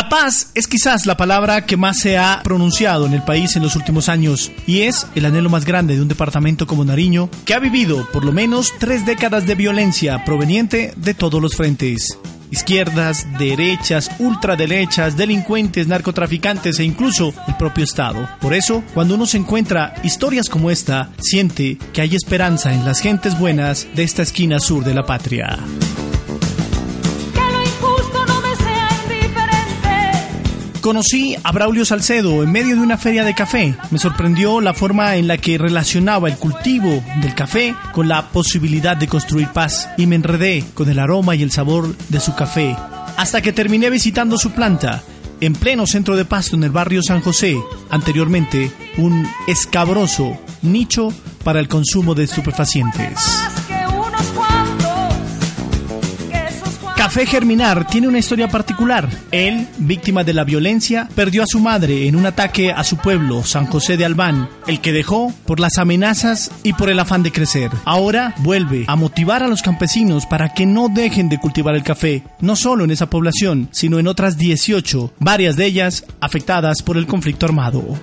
La paz es quizás la palabra que más se ha pronunciado en el país en los últimos años y es el anhelo más grande de un departamento como Nariño que ha vivido por lo menos tres décadas de violencia proveniente de todos los frentes. Izquierdas, derechas, ultraderechas, delincuentes, narcotraficantes e incluso el propio Estado. Por eso, cuando uno se encuentra historias como esta, siente que hay esperanza en las gentes buenas de esta esquina sur de la patria. Conocí a Braulio Salcedo en medio de una feria de café. Me sorprendió la forma en la que relacionaba el cultivo del café con la posibilidad de construir paz y me enredé con el aroma y el sabor de su café hasta que terminé visitando su planta en pleno centro de Pasto en el barrio San José, anteriormente un escabroso nicho para el consumo de estupefacientes. Café Germinar tiene una historia particular. Él, víctima de la violencia, perdió a su madre en un ataque a su pueblo, San José de Albán, el que dejó por las amenazas y por el afán de crecer. Ahora vuelve a motivar a los campesinos para que no dejen de cultivar el café, no solo en esa población, sino en otras 18, varias de ellas afectadas por el conflicto armado.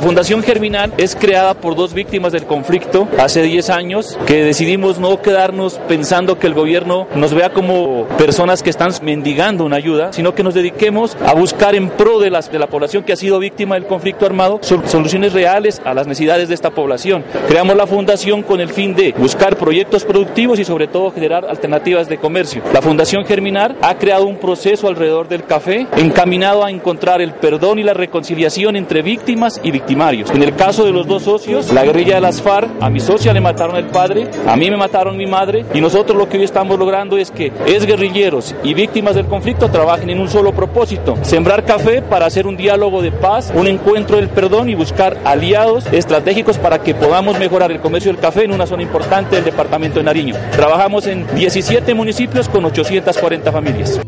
La Fundación Germinal es creada por dos víctimas del conflicto hace 10 años que decidimos no quedarnos pensando que el gobierno nos vea como personas que están mendigando una ayuda, sino que nos dediquemos a buscar en pro de, las, de la población que ha sido víctima del conflicto armado sol- soluciones reales a las necesidades de esta población. Creamos la fundación con el fin de buscar proyectos productivos y sobre todo generar alternativas de comercio. La Fundación Germinar ha creado un proceso alrededor del café encaminado a encontrar el perdón y la reconciliación entre víctimas y victimarios. En el caso de los dos socios, la guerrilla de las FARC, a mi socia le mataron el padre, a mí me mataron mi madre y nosotros lo que hoy estamos logrando es que es guerrilleros y víctimas del conflicto trabajen en un solo propósito, sembrar café para hacer un diálogo de paz, un encuentro del perdón y buscar aliados estratégicos para que podamos mejorar el comercio del café en una zona importante del departamento de Nariño. Trabajamos en 17 municipios con 840 familias.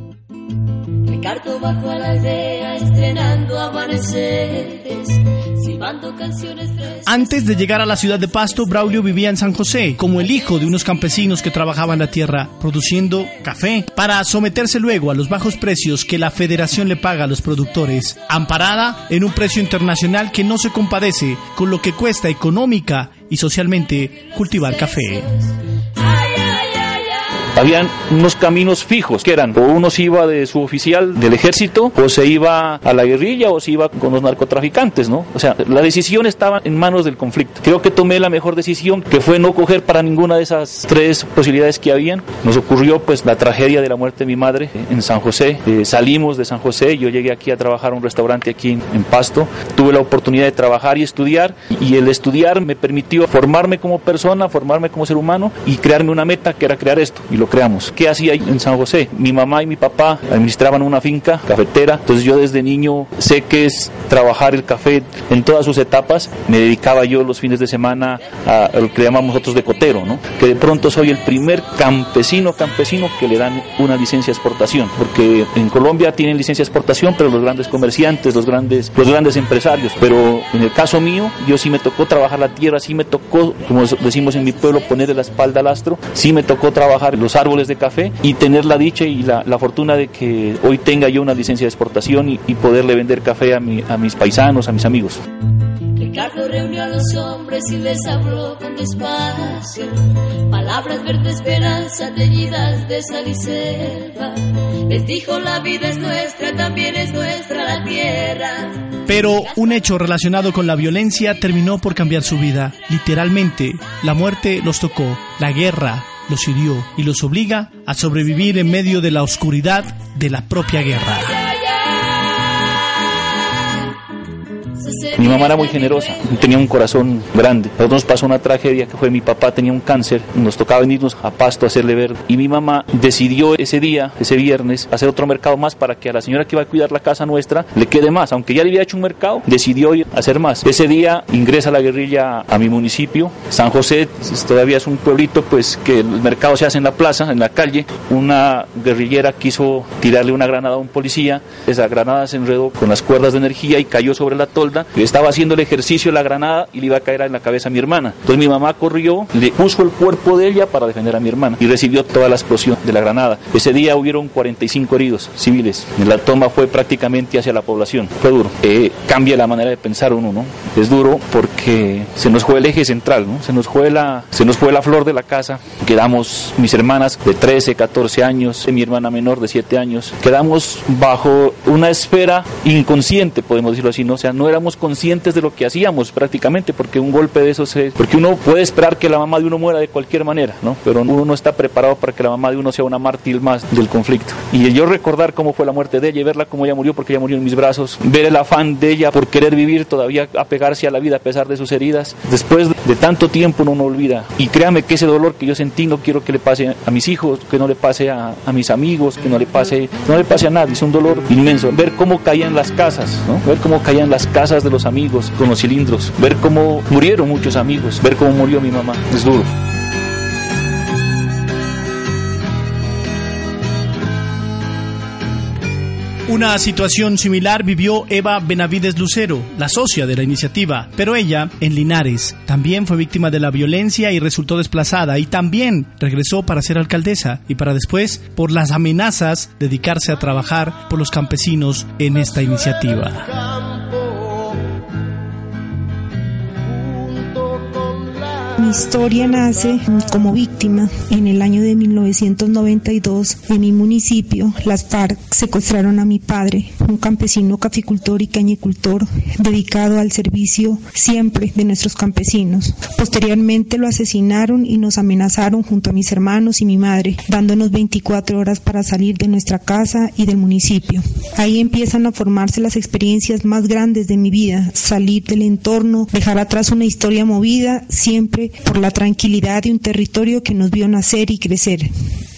Ricardo bajó a estrenando. Antes de llegar a la ciudad de Pasto, Braulio vivía en San José, como el hijo de unos campesinos que trabajaban la tierra produciendo café, para someterse luego a los bajos precios que la federación le paga a los productores, amparada en un precio internacional que no se compadece con lo que cuesta económica y socialmente cultivar café. Habían unos caminos fijos que eran o uno se iba de su oficial del ejército o se iba a la guerrilla o se iba con los narcotraficantes, ¿no? O sea, la decisión estaba en manos del conflicto. Creo que tomé la mejor decisión que fue no coger para ninguna de esas tres posibilidades que habían. Nos ocurrió pues la tragedia de la muerte de mi madre eh, en San José. Eh, salimos de San José, yo llegué aquí a trabajar a un restaurante aquí en, en Pasto. Tuve la oportunidad de trabajar y estudiar y el estudiar me permitió formarme como persona, formarme como ser humano y crearme una meta que era crear esto y lo creamos. ¿Qué hacía en San José? Mi mamá y mi papá administraban una finca cafetera, entonces yo desde niño sé que es trabajar el café en todas sus etapas. Me dedicaba yo los fines de semana a lo que llamamos nosotros de cotero, ¿no? Que de pronto soy el primer campesino campesino que le dan una licencia de exportación, porque en Colombia tienen licencia de exportación, pero los grandes comerciantes, los grandes, los grandes empresarios, pero en el caso mío, yo sí me tocó trabajar la tierra, sí me tocó, como decimos en mi pueblo, ponerle la espalda al astro, sí me tocó trabajar los árboles de café y tener la dicha y la, la fortuna de que hoy tenga yo una licencia de exportación y, y poderle vender café a, mi, a mis paisanos, a mis amigos. Ricardo reunió a los hombres y les habló con despacio. Palabras verde esperanza teñidas de sal y selva. Les dijo la vida es nuestra, también es nuestra la tierra. Pero un hecho relacionado con la violencia terminó por cambiar su vida. Literalmente, la muerte los tocó, la guerra los hirió y los obliga a sobrevivir en medio de la oscuridad de la propia guerra. Mi mamá era muy generosa, tenía un corazón grande. Nosotros nos pasó una tragedia que fue mi papá tenía un cáncer, nos tocaba venirnos a Pasto a hacerle ver. Y mi mamá decidió ese día, ese viernes, hacer otro mercado más para que a la señora que iba a cuidar la casa nuestra le quede más. Aunque ya le había hecho un mercado, decidió ir a hacer más. Ese día ingresa la guerrilla a mi municipio. San José todavía es un pueblito, pues que el mercado se hace en la plaza, en la calle. Una guerrillera quiso tirarle una granada a un policía. Esa granada se enredó con las cuerdas de energía y cayó sobre la tolda estaba haciendo el ejercicio la granada y le iba a caer en la cabeza a mi hermana. Entonces mi mamá corrió, le puso el cuerpo de ella para defender a mi hermana y recibió toda la explosión de la granada. Ese día hubieron 45 heridos civiles. La toma fue prácticamente hacia la población. Fue duro. Eh, cambia la manera de pensar uno, ¿no? Es duro porque se nos fue el eje central, ¿no? Se nos fue la, se nos fue la flor de la casa. Quedamos mis hermanas de 13, 14 años, mi hermana menor de 7 años. Quedamos bajo una esfera inconsciente, podemos decirlo así, ¿no? O sea, no éramos conscientes de lo que hacíamos prácticamente, porque un golpe de esos es, porque uno puede esperar que la mamá de uno muera de cualquier manera, ¿no? Pero uno no está preparado para que la mamá de uno sea una mártir más del conflicto. Y yo recordar cómo fue la muerte de ella y verla cómo ella murió, porque ella murió en mis brazos, ver el afán de ella por querer vivir todavía, apegarse a la vida a pesar de sus heridas, después de tanto tiempo uno no olvida. Y créame que ese dolor que yo sentí no quiero que le pase a mis hijos, que no le pase a, a mis amigos, que no le pase, no le pase a nadie, es un dolor inmenso. Ver cómo caían las casas, ¿no? Ver cómo caían las casas de los amigos con los cilindros, ver cómo murieron muchos amigos, ver cómo murió mi mamá, es duro. Una situación similar vivió Eva Benavides Lucero, la socia de la iniciativa, pero ella, en Linares, también fue víctima de la violencia y resultó desplazada y también regresó para ser alcaldesa y para después, por las amenazas, dedicarse a trabajar por los campesinos en esta iniciativa. Mi historia nace como víctima en el año de 1992 en mi municipio. Las FARC secuestraron a mi padre, un campesino caficultor y cañicultor dedicado al servicio siempre de nuestros campesinos. Posteriormente lo asesinaron y nos amenazaron junto a mis hermanos y mi madre, dándonos 24 horas para salir de nuestra casa y del municipio. Ahí empiezan a formarse las experiencias más grandes de mi vida, salir del entorno, dejar atrás una historia movida, siempre por la tranquilidad de un territorio que nos vio nacer y crecer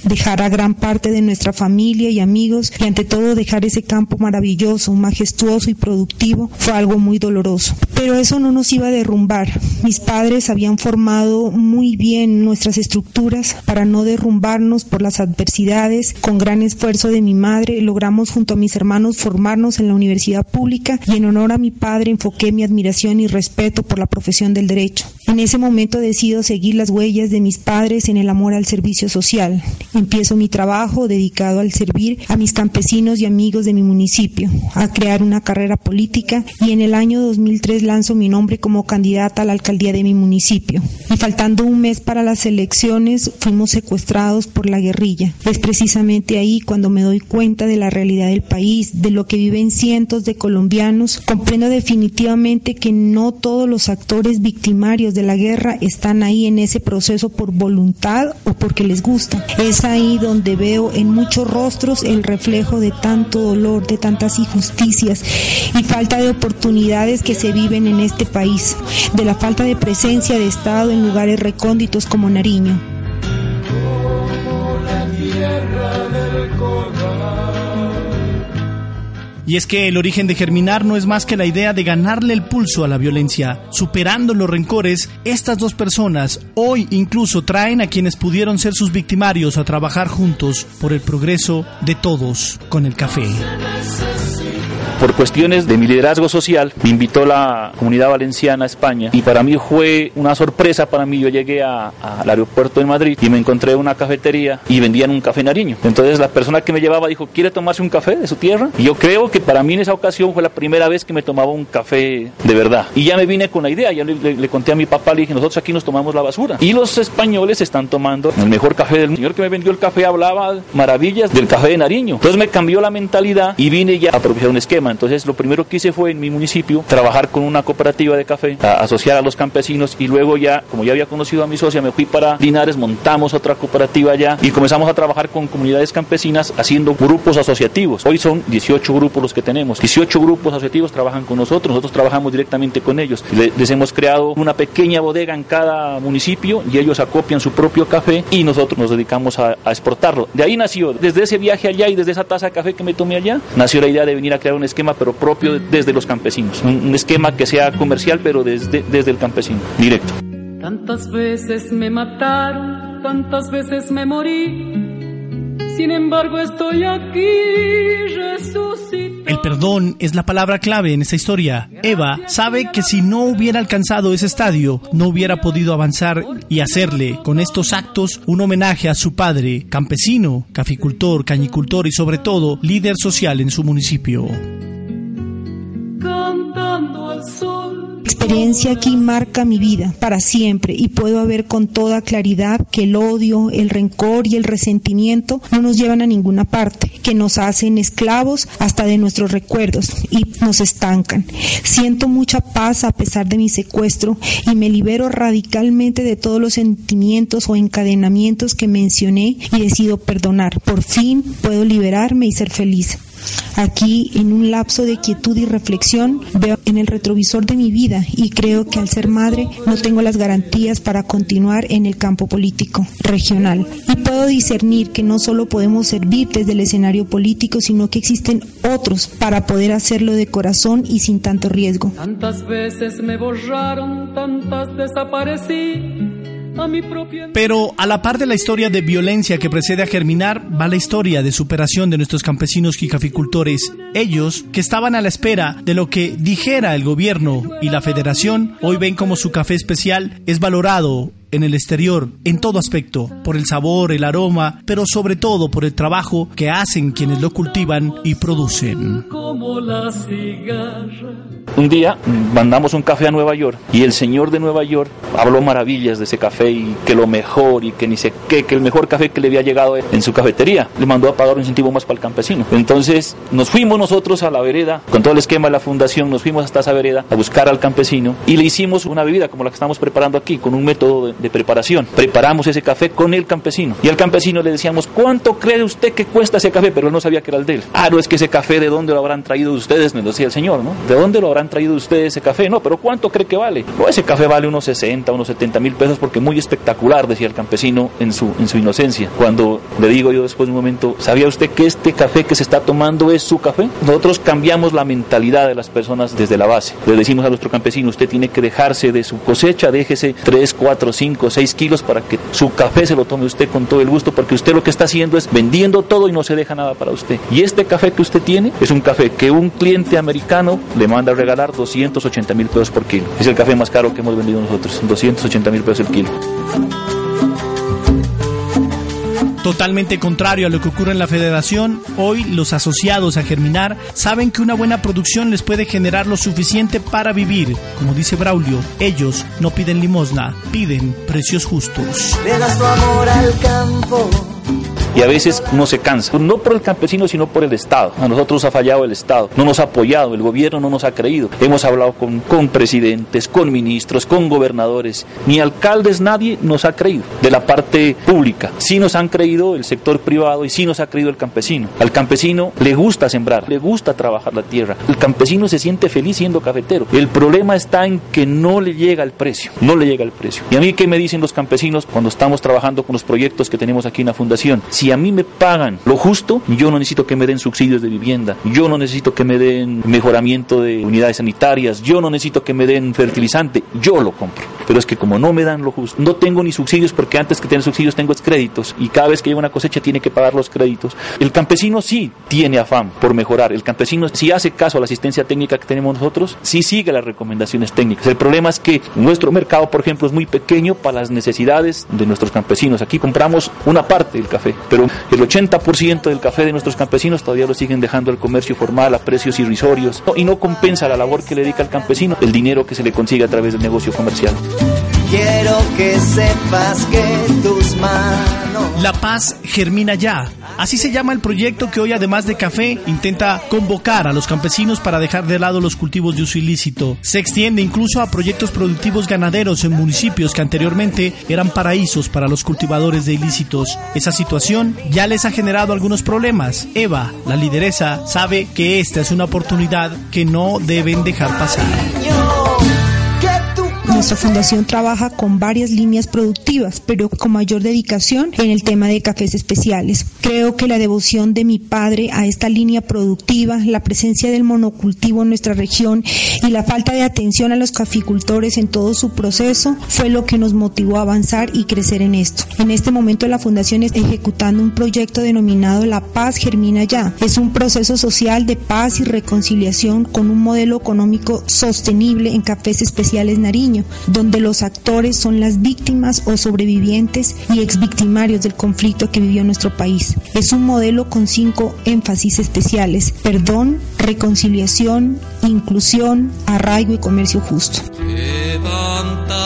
dejar a gran parte de nuestra familia y amigos y ante todo dejar ese campo maravilloso, majestuoso y productivo fue algo muy doloroso. Pero eso no nos iba a derrumbar. Mis padres habían formado muy bien nuestras estructuras para no derrumbarnos por las adversidades. Con gran esfuerzo de mi madre logramos junto a mis hermanos formarnos en la universidad pública y en honor a mi padre enfoqué mi admiración y respeto por la profesión del derecho. En ese momento decido seguir las huellas de mis padres en el amor al servicio social empiezo mi trabajo dedicado al servir a mis campesinos y amigos de mi municipio, a crear una carrera política y en el año 2003 lanzo mi nombre como candidata a la alcaldía de mi municipio. Y faltando un mes para las elecciones fuimos secuestrados por la guerrilla. Es precisamente ahí cuando me doy cuenta de la realidad del país, de lo que viven cientos de colombianos, comprendo definitivamente que no todos los actores victimarios de la guerra están ahí en ese proceso por voluntad o porque les gusta. Ahí donde veo en muchos rostros el reflejo de tanto dolor, de tantas injusticias y falta de oportunidades que se viven en este país, de la falta de presencia de Estado en lugares recónditos como Nariño. Y es que el origen de Germinar no es más que la idea de ganarle el pulso a la violencia. Superando los rencores, estas dos personas hoy incluso traen a quienes pudieron ser sus victimarios a trabajar juntos por el progreso de todos con el café por cuestiones de mi liderazgo social, me invitó la comunidad valenciana a España y para mí fue una sorpresa para mí. Yo llegué al aeropuerto de Madrid y me encontré una cafetería y vendían un café nariño. Entonces la persona que me llevaba dijo, ¿quiere tomarse un café de su tierra? Y yo creo que para mí en esa ocasión fue la primera vez que me tomaba un café de verdad. Y ya me vine con la idea, ya le, conté a mi papá, le dije, nosotros aquí nos tomamos la basura. Y los españoles están tomando el mejor café del mundo. El señor que me vendió el café hablaba maravillas del café de Nariño. Entonces me cambió la mentalidad y vine ya a propiciar un esquema Entonces, lo primero que hice fue en mi municipio trabajar con una cooperativa de café, a asociar a los campesinos y luego ya, como ya había conocido a mi socia, me fui para Linares, montamos otra cooperativa allá y comenzamos a trabajar con comunidades campesinas haciendo grupos asociativos. Hoy son 18 grupos los que tenemos. 18 grupos asociativos trabajan con nosotros, nosotros trabajamos directamente con ellos. Les hemos creado una pequeña bodega en cada municipio y ellos acopian su propio café y nosotros nos dedicamos a, a exportarlo. De ahí nació, desde ese viaje allá y desde esa taza de café que me tomé allá, nació la idea de venir a crear un esquema pero propio desde los campesinos. Un, esquema que sea comercial pero desde, desde el campesino, directo. Tantas veces me mataron, tantas veces me morí. Sin embargo, estoy aquí resucitado. El perdón es la palabra clave en esta historia. Eva sabe que si no hubiera alcanzado ese estadio, no hubiera podido avanzar y hacerle con estos actos un homenaje a su padre, campesino, caficultor, cañicultor y sobre todo líder social en su municipio. Cantando al sol. Experiencia aquí marca mi vida para siempre y puedo ver con toda claridad que el odio, el rencor y el resentimiento no nos llevan a ninguna parte, que nos hacen esclavos hasta de nuestros recuerdos y nos estancan. Siento mucha paz a pesar de mi secuestro y me libero radicalmente de todos los sentimientos o encadenamientos que mencioné y decido perdonar. Por fin puedo liberarme y ser feliz. Aquí, en un lapso de quietud y reflexión, veo en el retrovisor de mi vida y creo que al ser madre no tengo las garantías para continuar en el campo político regional. Y puedo discernir que no solo podemos servir desde el escenario político, sino que existen otros para poder hacerlo de corazón y sin tanto riesgo. Tantas veces me borraron, tantas desaparecí. Pero a la par de la historia de violencia que precede a Germinar, va la historia de superación de nuestros campesinos y caficultores. Ellos, que estaban a la espera de lo que dijera el gobierno y la federación, hoy ven como su café especial es valorado en el exterior, en todo aspecto, por el sabor, el aroma, pero sobre todo por el trabajo que hacen quienes lo cultivan y producen. Como la. Un día mandamos un café a Nueva York y el señor de Nueva York habló maravillas de ese café y que lo mejor y que ni sé qué, que el mejor café que le había llegado en su cafetería. Le mandó a pagar un incentivo más para el campesino. Entonces nos fuimos nosotros a la vereda, con todo el esquema de la fundación, nos fuimos hasta esa vereda a buscar al campesino y le hicimos una bebida como la que estamos preparando aquí, con un método de, de preparación. Preparamos ese café con el campesino y al campesino le decíamos, ¿cuánto cree usted que cuesta ese café? Pero no sabía que era el de él. Ah, no es que ese café, ¿de dónde lo habrán traído ustedes? Me decía el señor, ¿no? ¿De dónde lo habrán traído ustedes ese café? No, pero ¿cuánto cree que vale? Oh, ese café vale unos 60, unos 70 mil pesos porque muy espectacular, decía el campesino en su, en su inocencia. Cuando le digo yo después de un momento, ¿sabía usted que este café que se está tomando es su café? Nosotros cambiamos la mentalidad de las personas desde la base. Le decimos a nuestro campesino, usted tiene que dejarse de su cosecha, déjese 3, 4, 5, 6 kilos para que su café se lo tome usted con todo el gusto, porque usted lo que está haciendo es vendiendo todo y no se deja nada para usted. Y este café que usted tiene es un café que un cliente americano le manda a regalar 280 mil pesos por kilo. Es el café más caro que hemos vendido nosotros, 280 mil pesos el kilo. Totalmente contrario a lo que ocurre en la federación, hoy los asociados a Germinar saben que una buena producción les puede generar lo suficiente para vivir. Como dice Braulio, ellos no piden limosna, piden precios justos. Amor al campo. Y a veces uno se cansa, no por el campesino, sino por el Estado. A nosotros ha fallado el Estado, no nos ha apoyado, el gobierno no nos ha creído. Hemos hablado con, con presidentes, con ministros, con gobernadores, ni alcaldes, nadie nos ha creído de la parte pública. Sí nos han creído el sector privado y sí nos ha creído el campesino. Al campesino le gusta sembrar, le gusta trabajar la tierra. El campesino se siente feliz siendo cafetero. El problema está en que no le llega el precio, no le llega el precio. Y a mí, ¿qué me dicen los campesinos cuando estamos trabajando con los proyectos que tenemos aquí en la fundación? A mí me pagan lo justo, yo no necesito que me den subsidios de vivienda, yo no necesito que me den mejoramiento de unidades sanitarias, yo no necesito que me den fertilizante, yo lo compro. Pero es que como no me dan lo justo, no tengo ni subsidios porque antes que tener subsidios tengo créditos y cada vez que llega una cosecha tiene que pagar los créditos. El campesino sí tiene afán por mejorar, el campesino sí hace caso a la asistencia técnica que tenemos nosotros, sí sigue las recomendaciones técnicas. El problema es que nuestro mercado, por ejemplo, es muy pequeño para las necesidades de nuestros campesinos. Aquí compramos una parte del café, pero el 80% del café de nuestros campesinos todavía lo siguen dejando al comercio formal a precios irrisorios y no compensa la labor que le dedica el campesino el dinero que se le consigue a través del negocio comercial. Quiero que sepas que tus manos... La paz germina ya. Así se llama el proyecto que hoy, además de café, intenta convocar a los campesinos para dejar de lado los cultivos de uso ilícito. Se extiende incluso a proyectos productivos ganaderos en municipios que anteriormente eran paraísos para los cultivadores de ilícitos. Esa situación ya les ha generado algunos problemas. Eva, la lideresa, sabe que esta es una oportunidad que no deben dejar pasar. Nuestra fundación trabaja con varias líneas productivas, pero con mayor dedicación en el tema de cafés especiales. Creo que la devoción de mi padre a esta línea productiva, la presencia del monocultivo en nuestra región y la falta de atención a los caficultores en todo su proceso fue lo que nos motivó a avanzar y crecer en esto. En este momento la fundación está ejecutando un proyecto denominado La Paz Germina Ya. Es un proceso social de paz y reconciliación con un modelo económico sostenible en cafés especiales Nariño donde los actores son las víctimas o sobrevivientes y exvictimarios del conflicto que vivió nuestro país. Es un modelo con cinco énfasis especiales, perdón, reconciliación, inclusión, arraigo y comercio justo. Levántate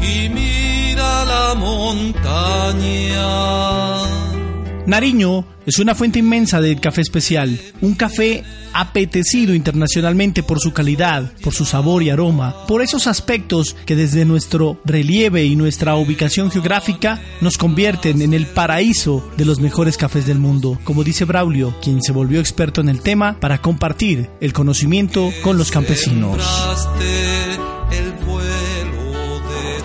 y mira la montaña. Nariño es una fuente inmensa del café especial, un café apetecido internacionalmente por su calidad, por su sabor y aroma, por esos aspectos que desde nuestro relieve y nuestra ubicación geográfica nos convierten en el paraíso de los mejores cafés del mundo, como dice Braulio, quien se volvió experto en el tema para compartir el conocimiento con los campesinos.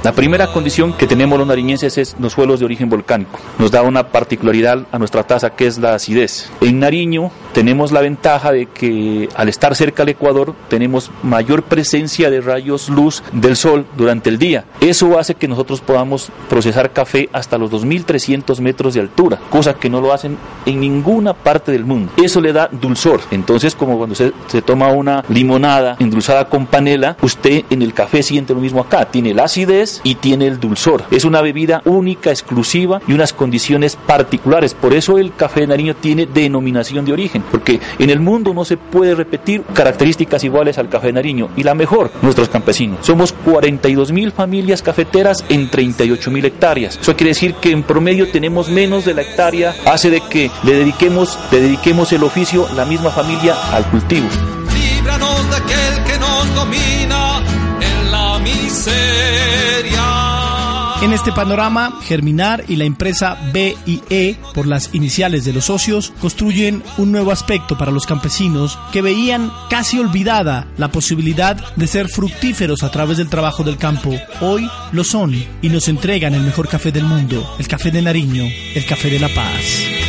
La primera condición que tenemos los nariñenses es los suelos de origen volcánico. Nos da una particularidad a nuestra taza que es la acidez. En Nariño tenemos la ventaja de que al estar cerca al Ecuador tenemos mayor presencia de rayos luz del sol durante el día. Eso hace que nosotros podamos procesar café hasta los 2.300 metros de altura, cosa que no lo hacen en ninguna parte del mundo. Eso le da dulzor. Entonces, como cuando se, se toma una limonada endulzada con panela, usted en el café siente lo mismo acá. Tiene la acidez y tiene el dulzor. Es una bebida única, exclusiva y unas condiciones particulares. Por eso el café de Nariño tiene denominación de origen, porque en el mundo no se puede repetir características iguales al café de Nariño. Y la mejor, nuestros campesinos. Somos 42 mil familias cafeteras en 38 mil hectáreas. Eso quiere decir que en promedio tenemos menos de la hectárea, hace de que le dediquemos, le dediquemos el oficio, la misma familia, al cultivo. Líbranos de aquel que nos domina en la miseria. En este panorama, Germinar y la empresa BIE, por las iniciales de los socios, construyen un nuevo aspecto para los campesinos que veían casi olvidada la posibilidad de ser fructíferos a través del trabajo del campo. Hoy lo son y nos entregan el mejor café del mundo, el café de Nariño, el café de la paz.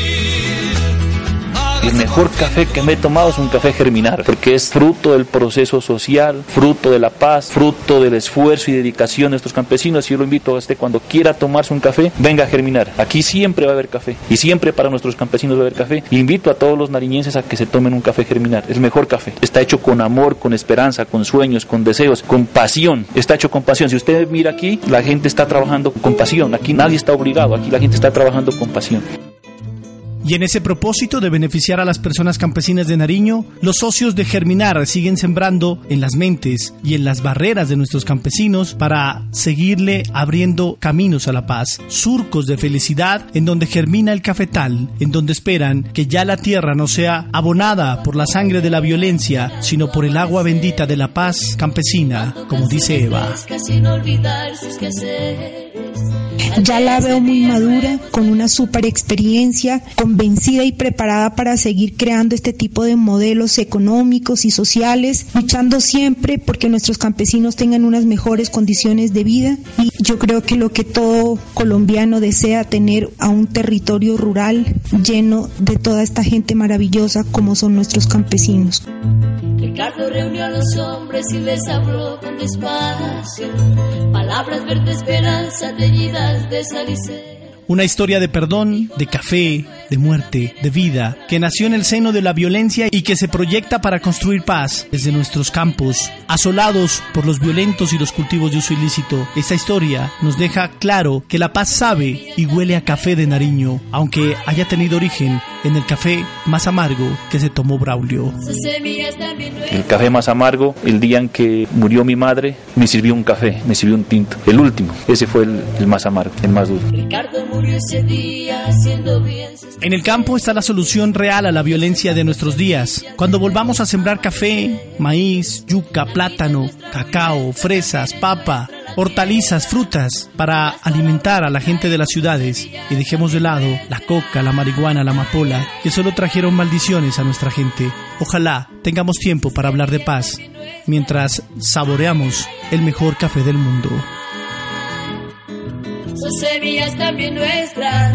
El mejor café que me he tomado es un café germinar, porque es fruto del proceso social, fruto de la paz, fruto del esfuerzo y dedicación de estos campesinos. Y yo lo invito a usted cuando quiera tomarse un café, venga a germinar. Aquí siempre va a haber café y siempre para nuestros campesinos va a haber café. Invito a todos los nariñenses a que se tomen un café germinar. El mejor café. Está hecho con amor, con esperanza, con sueños, con deseos, con pasión. Está hecho con pasión. Si usted mira aquí, la gente está trabajando con pasión. Aquí nadie está obligado. Aquí la gente está trabajando con pasión. Y en ese propósito de beneficiar a las personas campesinas de Nariño, los socios de Germinar siguen sembrando en las mentes y en las barreras de nuestros campesinos para seguirle abriendo caminos a la paz, surcos de felicidad en donde germina el cafetal, en donde esperan que ya la tierra no sea abonada por la sangre de la violencia, sino por el agua bendita de la paz campesina, como dice Eva. Ya la veo muy madura, con una super experiencia, convencida y preparada para seguir creando este tipo de modelos económicos y sociales, luchando siempre porque nuestros campesinos tengan unas mejores condiciones de vida. Y yo creo que lo que todo colombiano desea tener a un territorio rural lleno de toda esta gente maravillosa como son nuestros campesinos. Ricardo reunió a los hombres y les habló con despacio. Palabras verde esperanza teñidas de salicero. Una historia de perdón, de café, de muerte, de vida, que nació en el seno de la violencia y que se proyecta para construir paz desde nuestros campos, asolados por los violentos y los cultivos de uso ilícito. Esta historia nos deja claro que la paz sabe y huele a café de Nariño, aunque haya tenido origen en el café más amargo que se tomó Braulio. El café más amargo, el día en que murió mi madre, me sirvió un café, me sirvió un tinto, el último, ese fue el, el más amargo, el más duro. Ricardo murió ese día bien. En el campo está la solución real a la violencia de nuestros días. Cuando volvamos a sembrar café, maíz, yuca, plátano, cacao, fresas, papa, hortalizas, frutas, para alimentar a la gente de las ciudades y dejemos de lado la coca, la marihuana, la amapola, que solo trajeron maldiciones a nuestra gente. Ojalá tengamos tiempo para hablar de paz mientras saboreamos el mejor café del mundo. Son semillas también nuestras.